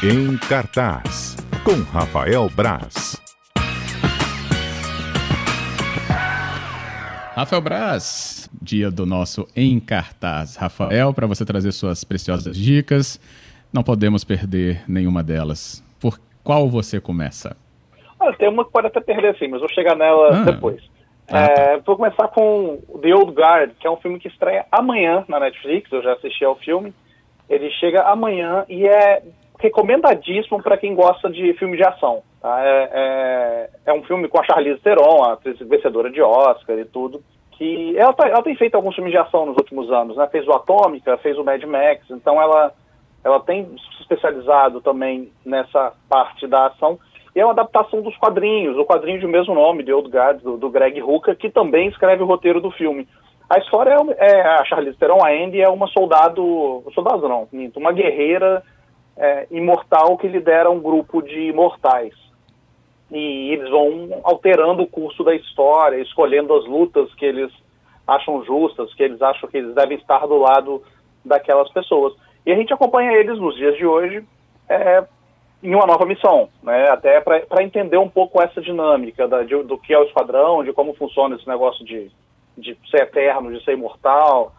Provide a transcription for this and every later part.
Em cartaz, com Rafael Braz. Rafael Braz, dia do nosso Em Cartaz. Rafael, para você trazer suas preciosas dicas, não podemos perder nenhuma delas. Por qual você começa? Ah, tem uma que pode até perder sim, mas vou chegar nela ah. depois. Ah, tá. é, vou começar com The Old Guard, que é um filme que estreia amanhã na Netflix, eu já assisti ao filme. Ele chega amanhã e é recomendadíssimo para quem gosta de filme de ação. Tá? É, é, é, um filme com a Charlize Theron, a atriz vencedora de Oscar e tudo. Que ela, tá, ela tem feito alguns filmes de ação nos últimos anos, né? Fez o Atômica, fez o Mad Max, então ela, ela tem se especializado também nessa parte da ação. E é uma adaptação dos quadrinhos, o quadrinho de mesmo nome, de Old Guard, do, do Greg Hooker, que também escreve o roteiro do filme. A história é, é a Charlize Theron, a Andy, é uma soldado, soldado não, uma guerreira é, imortal que lidera um grupo de imortais e eles vão alterando o curso da história, escolhendo as lutas que eles acham justas, que eles acham que eles devem estar do lado daquelas pessoas. E a gente acompanha eles nos dias de hoje é, em uma nova missão, né? até para entender um pouco essa dinâmica da, de, do que é o esquadrão, de como funciona esse negócio de, de ser eterno, de ser imortal.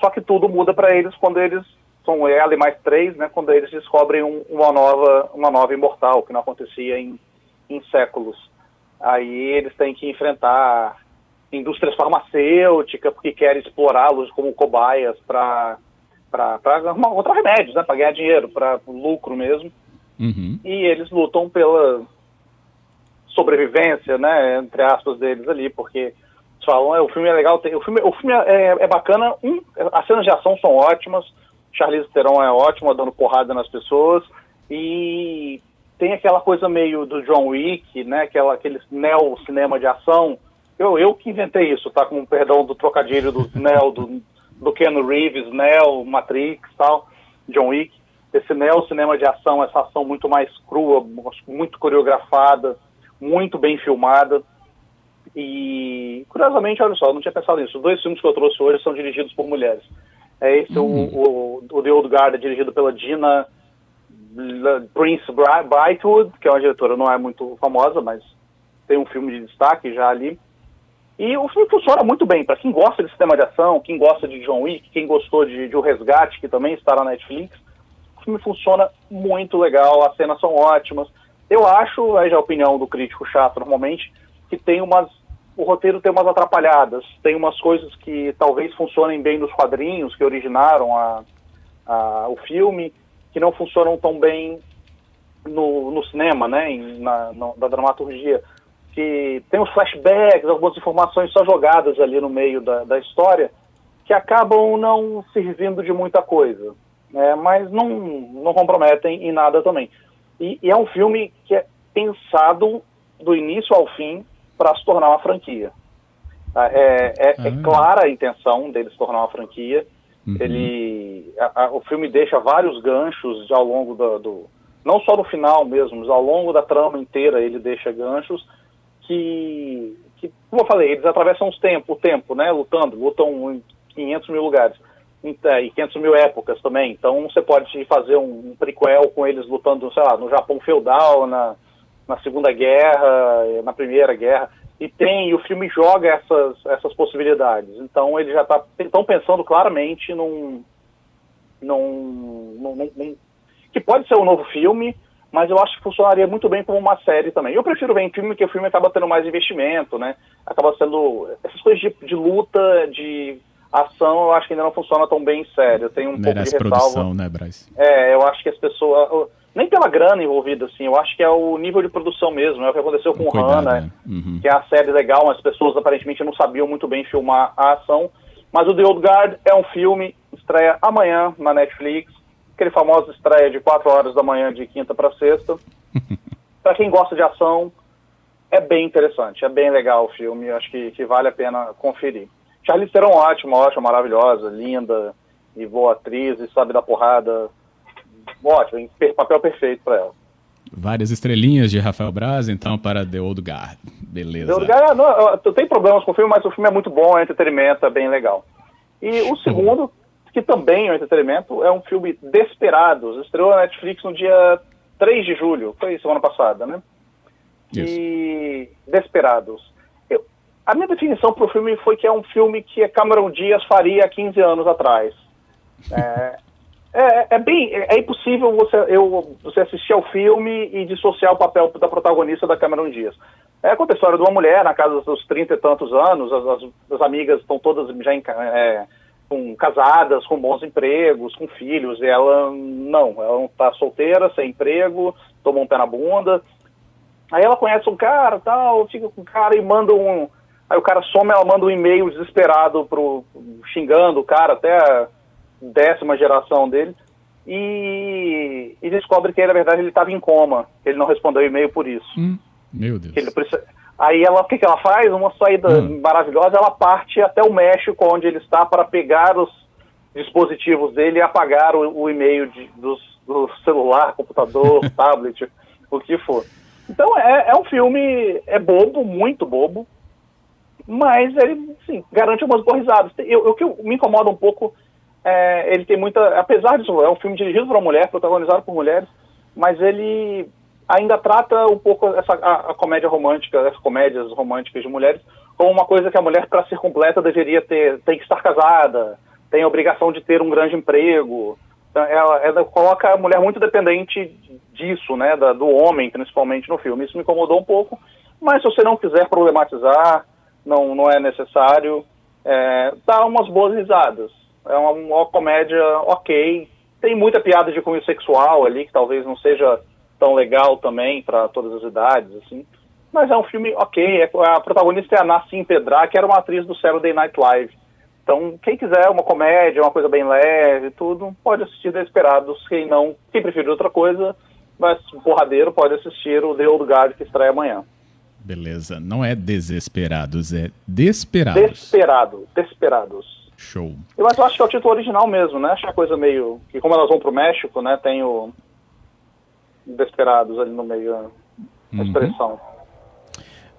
Só que tudo muda para eles quando eles são ela e mais três, né? Quando eles descobrem um, uma nova uma nova imortal que não acontecia em em séculos. Aí eles têm que enfrentar indústrias farmacêuticas porque querem explorá-los como cobaias para para outros remédios, né, para ganhar dinheiro, para lucro mesmo. Uhum. E eles lutam pela sobrevivência, né, entre aspas deles ali, porque falam, é, o filme é legal, tem, o filme, o filme é, é bacana, um, as cenas de ação são ótimas, Charlize Theron é ótima, dando porrada nas pessoas, e tem aquela coisa meio do John Wick, né? Aquela, aquele neo cinema de ação. Eu, eu que inventei isso, tá? Com perdão do trocadilho do neo, do, do Ken Reeves, neo, Matrix tal, John Wick. Esse neo cinema de ação, essa ação muito mais crua, muito coreografada, muito bem filmada. E, curiosamente, olha só, eu não tinha pensado nisso. Os dois filmes que eu trouxe hoje são dirigidos por mulheres. É esse, uhum. o, o, o The Old Guard, é dirigido pela Dina Prince Brightwood, que é uma diretora não é muito famosa, mas tem um filme de destaque já ali. E o filme funciona muito bem. Para quem gosta de sistema de ação, quem gosta de John Wick, quem gostou de, de O Resgate, que também está na Netflix, o filme funciona muito legal, as cenas são ótimas. Eu acho, aí já é a opinião do crítico chato normalmente, que tem umas. O roteiro tem umas atrapalhadas, tem umas coisas que talvez funcionem bem nos quadrinhos que originaram a, a, o filme, que não funcionam tão bem no, no cinema, né, em, na, na, dramaturgia, que tem os flashbacks, algumas informações só jogadas ali no meio da, da história, que acabam não servindo de muita coisa, né, mas não, não comprometem em nada também. E, e é um filme que é pensado do início ao fim para se tornar uma franquia. Tá, é, é, é, ah. clara a intenção dele se tornar uma franquia. Uhum. Ele, a, a, o filme deixa vários ganchos ao longo do, do, não só no final mesmo, mas ao longo da trama inteira ele deixa ganchos que, que como eu falei, eles atravessam os tempo, o tempo, né, lutando, lutam em 500 mil lugares e 500 mil épocas também. Então você pode fazer um, um prequel com eles lutando, sei lá, no Japão feudal, na, na Segunda Guerra, na Primeira Guerra e tem, e o filme joga essas, essas possibilidades. Então ele já está tão pensando claramente num, num, num, num, que pode ser um novo filme, mas eu acho que funcionaria muito bem como uma série também. Eu prefiro ver em filme que o filme acaba tendo mais investimento, né? Acaba sendo essas coisas de, de luta, de ação, eu acho que ainda não funciona tão bem em série. Eu tenho um Merece pouco de ressalva. produção, né, Bryce? É, eu acho que as pessoas nem pela grana envolvida, assim, eu acho que é o nível de produção mesmo, é o que aconteceu com o Hannah, né? uhum. que é a série legal, mas as pessoas aparentemente não sabiam muito bem filmar a ação. Mas o The Old Guard é um filme, estreia amanhã na Netflix, aquele famoso estreia de 4 horas da manhã de quinta para sexta. para quem gosta de ação, é bem interessante, é bem legal o filme, acho que, que vale a pena conferir. Charlize Theron ótima, ótima, maravilhosa, linda e boa atriz e sabe da porrada ótimo, papel perfeito para ela. Várias estrelinhas de Rafael Braz, então, para The Old Guard. Beleza. The Old Guard, não, eu tenho problemas com o filme, mas o filme é muito bom, é entretenimento, é bem legal. E o segundo, que também é um entretenimento, é um filme Desperados. Estreou na Netflix no dia 3 de julho, foi semana passada, né? Isso. E Desperados. Eu, a minha definição para o filme foi que é um filme que Cameron Diaz faria há 15 anos atrás. É, é, é bem, é, impossível você, eu, você assistir ao filme e dissociar o papel da protagonista da Cameron Diaz. É, conta a história de uma mulher na casa dos 30 e tantos anos, as, as, as amigas estão todas já em, é, com, casadas, com bons empregos, com filhos, e ela não, ela está solteira, sem emprego, tomou um pé na bunda. Aí ela conhece um cara, tal, fica com o cara e manda um. Aí o cara some, ela manda um e-mail desesperado pro, xingando o cara até décima geração dele. E, e descobre que, na verdade, ele estava em coma. Ele não respondeu o e-mail por isso. Hum, meu Deus. Aí ela, o que, que ela faz? Uma saída hum. maravilhosa, ela parte até o México, onde ele está, para pegar os dispositivos dele e apagar o, o e-mail de, dos, do celular, computador, tablet, o que for. Então é, é um filme, é bobo, muito bobo, mas ele, sim, garante umas boas risadas. Eu, o que me incomoda um pouco, é, ele tem muita, apesar disso, é um filme dirigido por uma mulher, protagonizado por mulheres, mas ele ainda trata um pouco essa, a, a, comédia romântica, as comédias românticas de mulheres, como uma coisa que a mulher, para ser completa, deveria ter, tem que estar casada, tem a obrigação de ter um grande emprego. Então, ela, ela coloca a mulher muito dependente disso, né, da, do homem, principalmente no filme. Isso me incomodou um pouco, mas se você não quiser problematizar, não, não é necessário, é, dá umas boas risadas. É uma, uma comédia ok, tem muita piada de cunho sexual ali, que talvez não seja tão legal também para todas as idades, assim. Mas é um filme ok. É, a protagonista é a Nassim Pedra, que era uma atriz do Saturday Night Live. Então, quem quiser uma comédia, uma coisa bem leve, tudo, pode assistir Desesperados. Quem não, quem preferir outra coisa, mas porradeiro, pode assistir o The Old Guard, que estreia amanhã. Beleza. Não é Desesperados, é Desperados. Desperado, Desperados. Show. Mas eu acho que é o título original mesmo, né? Acho que é a coisa meio... Que como elas vão pro México, né? Tem o Desperados ali no meio, a uhum. expressão.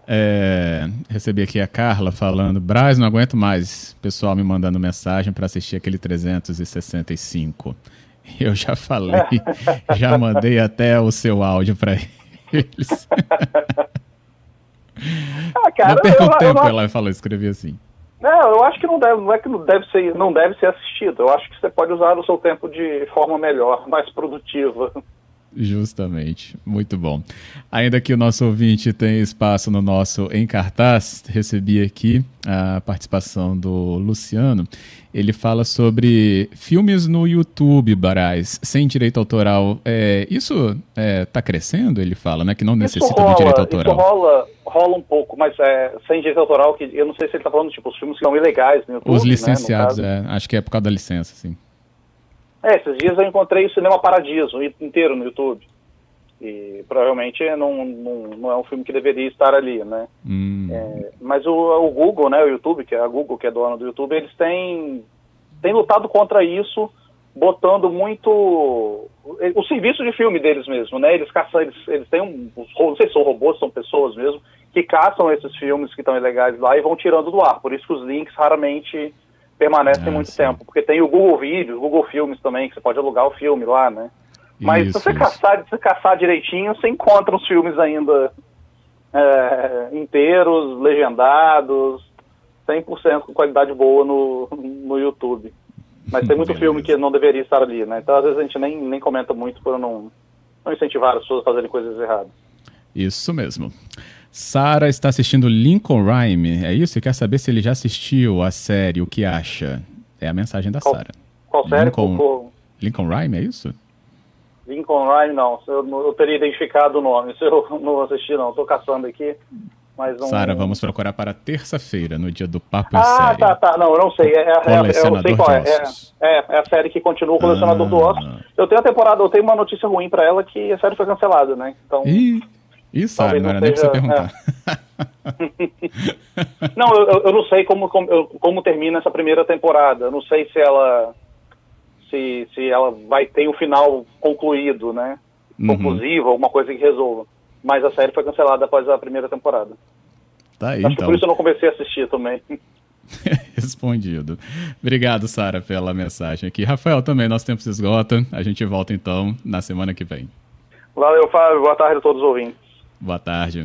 É, recebi aqui a Carla falando, Braz, não aguento mais. Pessoal me mandando mensagem para assistir aquele 365. Eu já falei, já mandei até o seu áudio para eles. ah, cara, não perca o tempo, eu, ela falou, escrevi assim. Não, eu acho que não deve, não é que não deve ser, não deve ser assistido. Eu acho que você pode usar o seu tempo de forma melhor, mais produtiva. Justamente, muito bom. Ainda que o nosso ouvinte tem espaço no nosso Em Cartaz, recebi aqui a participação do Luciano. Ele fala sobre filmes no YouTube, Baraz, sem direito autoral. É, isso está é, tá crescendo, ele fala, né? Que não necessita rola, de direito autoral. Isso rola, rola um pouco, mas é, sem direito autoral, que eu não sei se ele está falando, tipo, os filmes que são ilegais no YouTube. Os né, licenciados, né, é, acho que é por causa da licença, sim. É, esses dias eu encontrei o Cinema Paradiso inteiro no YouTube. E provavelmente não, não, não é um filme que deveria estar ali, né? Hum. É, mas o, o, Google, né, o YouTube, que é a Google que é dona do YouTube, eles têm, têm lutado contra isso, botando muito o serviço de filme deles mesmo, né? Eles caçam, eles, eles têm um, não sei se são robôs, são pessoas mesmo, que caçam esses filmes que estão ilegais lá e vão tirando do ar. Por isso que os links raramente permanecem ah, muito sim. tempo, porque tem o Google Vídeos, Google Filmes também, que você pode alugar o filme lá, né? Mas isso, se você caçar, se caçar direitinho, você encontra os filmes ainda é, inteiros, legendados, 100% com qualidade boa no, no YouTube. Mas tem muito filme que não deveria estar ali, né? Então às vezes a gente nem, nem comenta muito para não, não incentivar as pessoas a fazerem coisas erradas. Isso mesmo. Sara está assistindo Lincoln Rhyme, é isso? E quer saber se ele já assistiu a série, o que acha? É a mensagem da Sara. Qual série? Lincoln. Lincoln Rhyme, é isso? Lincoln Rhyme, não. Eu, eu teria identificado o nome. Se eu não assisti, não. Estou caçando aqui. Um... Sara, vamos procurar para terça-feira, no dia do Papo ah, Série. Ah, tá, tá. Não, eu não sei. É, é, é, eu sei qual é. É, é. é, a série que continua o Colecionador ah. do Osso. Eu tenho a temporada, eu tenho uma notícia ruim para ela que a série foi cancelada, né? Então... Ih, Ih Sara, não, não era nem pra você perguntar. É. não, eu, eu não sei como, como, como termina essa primeira temporada. Eu não sei se ela se, se ela vai ter o final concluído, né? Uhum. Conclusivo, alguma coisa que resolva. Mas a série foi cancelada após a primeira temporada. Tá aí, Acho então. que por isso eu não comecei a assistir também. Respondido. Obrigado, Sara, pela mensagem aqui. Rafael, também nosso tempo se esgota. A gente volta então na semana que vem. Valeu, Fábio. Boa tarde a todos os ouvintes. Boa tarde.